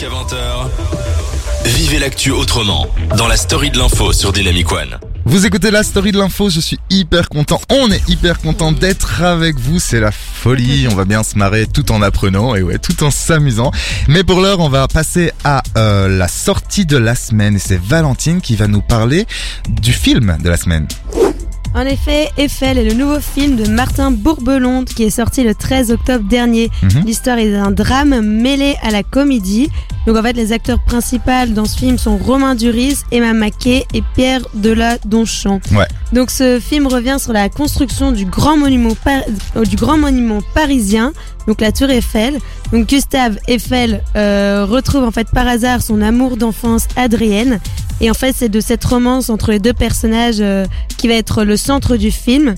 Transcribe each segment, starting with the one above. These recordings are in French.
jusqu'à 20h. Vivez l'actu autrement dans la story de l'info sur Dynamic One. Vous écoutez la story de l'info, je suis hyper content, on est hyper content d'être avec vous, c'est la folie, on va bien se marrer tout en apprenant et ouais, tout en s'amusant. Mais pour l'heure, on va passer à euh, la sortie de la semaine et c'est Valentine qui va nous parler du film de la semaine. En effet, Eiffel est le nouveau film de Martin Bourbelonde qui est sorti le 13 octobre dernier. Mhm. L'histoire est d'un drame mêlé à la comédie. Donc en fait, les acteurs principaux dans ce film sont Romain Duris, Emma Mackey et Pierre Deladonchamp. Ouais. Donc ce film revient sur la construction du grand monument, par- euh, du grand monument parisien, donc la Tour Eiffel. Donc Gustave Eiffel euh, retrouve en fait par hasard son amour d'enfance Adrienne. Et en fait, c'est de cette romance entre les deux personnages euh, qui va être le centre du film.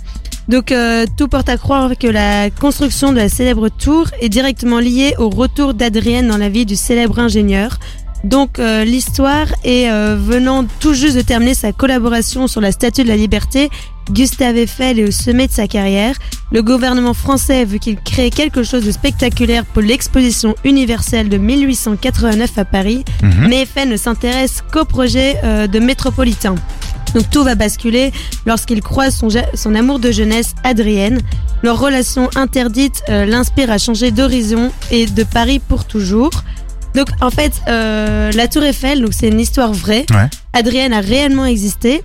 Donc euh, tout porte à croire que la construction de la célèbre tour est directement liée au retour d'Adrienne dans la vie du célèbre ingénieur. Donc euh, l'histoire est euh, venant tout juste de terminer sa collaboration sur la Statue de la Liberté. Gustave Eiffel est au sommet de sa carrière. Le gouvernement français veut qu'il crée quelque chose de spectaculaire pour l'exposition universelle de 1889 à Paris. Mhm. Mais Eiffel ne s'intéresse qu'au projet euh, de métropolitain. Donc tout va basculer lorsqu'il croise son, amour de jeunesse, Adrienne. Leur relation interdite euh, l'inspire à changer d'horizon et de Paris pour toujours. Donc en fait, euh, la Tour Eiffel, c'est une histoire vraie. Ouais. Adrienne a réellement existé,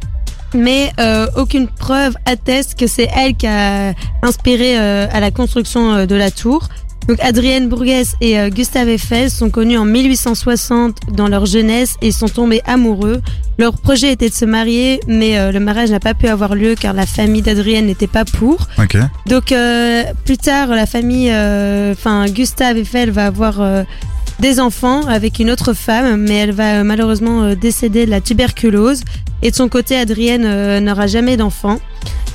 mais euh, aucune preuve atteste que c'est elle qui a inspiré euh, à la construction euh, de la tour. Donc Adrienne Bourguès et euh, Gustave Eiffel sont connus en 1860 dans leur jeunesse et sont tombés amoureux. Leur projet était de se marier, mais euh, le mariage n'a pas pu avoir lieu car la famille d'Adrienne n'était pas pour. Ok. Donc euh, plus tard, la famille, euh, enfin Gustave Eiffel va avoir euh, des enfants avec une autre femme, mais elle va euh, malheureusement euh, décéder de la tuberculose. Et de son côté, Adrienne euh, n'aura jamais d'enfant.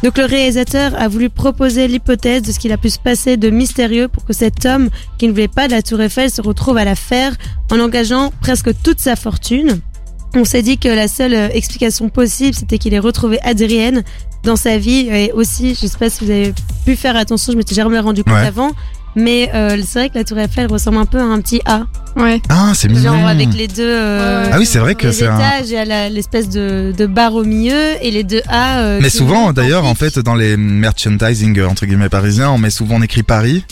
Donc le réalisateur a voulu proposer l'hypothèse de ce qu'il a pu se passer de mystérieux pour que cet homme qui ne voulait pas de la Tour Eiffel se retrouve à la faire en engageant presque toute sa fortune. On s'est dit que la seule explication possible, c'était qu'il ait retrouvé Adrienne dans sa vie et aussi, je sais pas si vous avez pu faire attention, je m'étais jamais rendu compte Ouais. avant, mais euh, c'est vrai que la Tour Eiffel ressemble un peu à un petit A, Ouais. Ah, c'est mignon. genre avec les deux. euh, Ah oui, c'est vrai que c'est un... étages, il y a la- l'espèce de, de barre au milieu et les deux A. euh, Mais souvent, d'ailleurs, en fait, dans les merchandising euh, entre guillemets parisiens, on met souvent on écrit Paris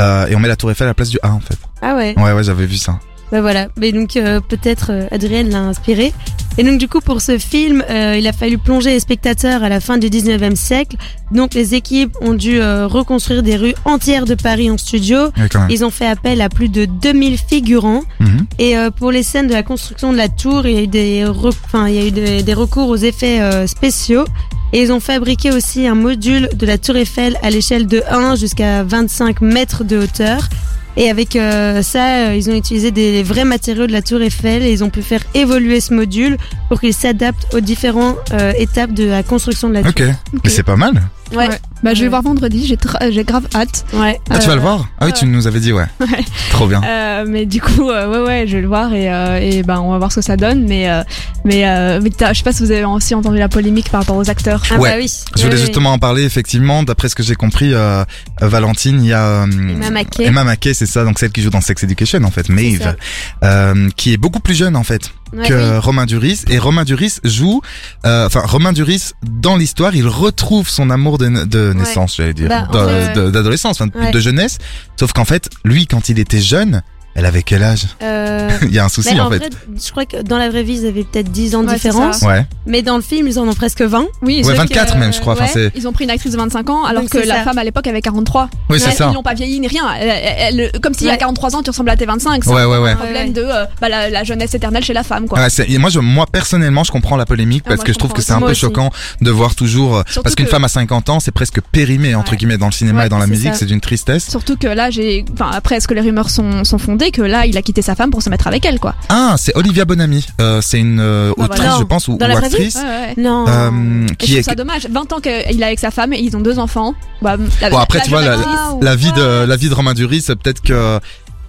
euh, et on met la Tour Eiffel à la place du A en fait. Ah ouais. Ouais, ouais, j'avais vu ça. Bah voilà, mais donc euh, peut-être euh, Adrienne l'a inspiré. Et donc du coup pour ce film, euh, il a fallu plonger les spectateurs à la fin du 19e siècle. Donc les équipes ont dû euh, reconstruire des rues entières de Paris en studio. Ouais. Ils ont fait appel à plus de 2000 figurants. Mhm. Et euh, pour les scènes de la construction de la tour, il y a eu des, enfin, il y a eu des, des recours aux effets euh, spéciaux. Et ils ont fabriqué aussi un module de la tour Eiffel à l'échelle de 1 jusqu'à 25 mètres de hauteur. Et avec euh, ça, euh, ils ont utilisé des vrais matériaux de la tour Eiffel et ils ont pu faire évoluer ce module pour qu'il s'adapte aux différentes euh, étapes de la construction de la tour. Ok, mais c'est pas mal. Ouais. Ouais. Bah, je vais Ouais. voir vendredi, j'ai tra- j'ai grave hâte. Ouais. Ah, tu vas Euh, le voir? Ah oui, tu nous avais dit, ouais. Ouais. Trop bien. Euh, mais du coup, euh, ouais, ouais, je vais le voir et, euh, et ben, on va voir ce que ça donne. Mais, euh, mais, euh, mais t'as- je sais pas si vous avez aussi entendu la polémique par rapport aux acteurs. Ah Ouais. bah oui. Je voulais Oui, oui. justement en parler, effectivement. D'après ce que j'ai compris, euh, euh, Valentine, il y a euh, Emma Mackey. Emma Mackey, c'est ça, donc celle qui joue dans Sex Education, en fait, ça. Maeve, euh, qui est beaucoup plus jeune, en fait, Ouais, que oui. Romain Duris. Et Romain Duris joue, euh, enfin, Romain Duris, dans l'histoire, il retrouve son amour de, de naissance, j'allais dire, Bah, de- de- d'adolescence, de jeunesse. Sauf qu'en fait, lui, quand il était jeune, elle avait quel âge Euh, Il y a un souci, mais en, en fait. fait, je crois que dans la vraie vie, ils avaient peut-être 10 ans de Ouais, différence. Ouais, Mais dans le film, ils en ont presque 20. Oui, ouais sauf 24 que, même, je crois. Ouais. Ils ont pris une actrice de 25 ans alors Donc, que la ça. femme à l'époque avait 43. oui, c'est ça. Ils l'ont pas vieilli ni rien. Elle- elle- elle- comme s'il y a Ouais. 43 ans, tu ressembles à tes 25. C'est Ouais, un ouais, ouais. un problème Ouais, de euh, bah, la, la jeunesse éternelle chez la femme, quoi. Ouais, c'est- et moi, je, moi personnellement, je comprends la polémique Ah, parce que je trouve que c'est un peu choquant de voir toujours euh, parce qu'une femme à 50 ans, c'est presque périmé entre guillemets dans le cinéma et dans la musique, c'est d'une tristesse. Surtout que là, j'ai, enfin, après, est-ce que les rumeurs sont, sont que là, il a quitté sa femme pour se mettre avec elle, quoi. Ah, c'est Olivia Bonamy. Euh, c'est une euh, Bah, autrice, voilà. je pense, ou, Dans la ou vraie vie actrice. Ouais, ouais. Non. euh, Et je qui trouve est ça dommage. 20 ans qu'il est avec sa femme et ils ont deux enfants. Bah, la- Bon, après, la tu vois, jeune la, actrice- la vie de la vie de Romain Duris, c'est peut-être que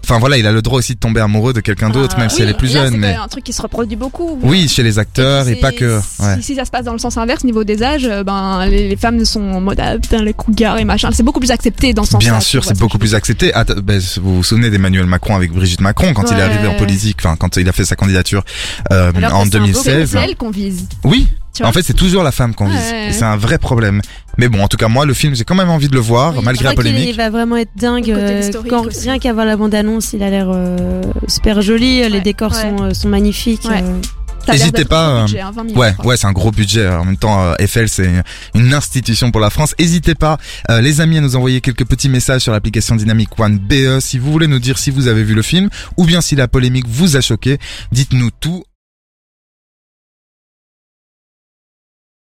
enfin voilà, il a le droit aussi de tomber amoureux de quelqu'un d'autre, Ah, même si oui, elle est plus là, jeune. c'est Mais un truc qui se reproduit beaucoup. oui, chez les acteurs et, pas que. Si, Ouais. si ça se passe dans le sens inverse, niveau des âges, euh, ben les, les femmes sont en mode ah, putain les cougars et machin. C'est beaucoup plus accepté dans ce sens-là. Bien sûr, c'est beaucoup plus accepté. Ah, ben, vous vous souvenez d'Emmanuel Macron avec Brigitte Macron quand il est arrivé en politique, enfin quand il a fait sa candidature euh, en que c'est un beau- 2016. C'est elle qu'on vise. Oui, Tu vois en fait c'est toujours la femme qu'on vise. Ouais. Et c'est un vrai problème. Mais bon, en tout cas moi le film j'ai quand même envie de le voir Oui, malgré la polémique. va vraiment être dingue. Euh, quand- rien qu'à voir la bande-annonce, il a l'air euh, super joli. Les Ouais, décors ouais. sont, euh, sont magnifiques. Ouais. euh. N'hésitez pas, euh, budget, hein, 20 millions, Ouais, ouais, c'est un gros budget. En même temps, euh, Eiffel, c'est une institution pour la France. N'hésitez pas, euh, les amis, à nous envoyer quelques petits messages sur l'application Dynamic One BE si vous voulez nous dire si vous avez vu le film ou bien si la polémique vous a choqué. Dites-nous tout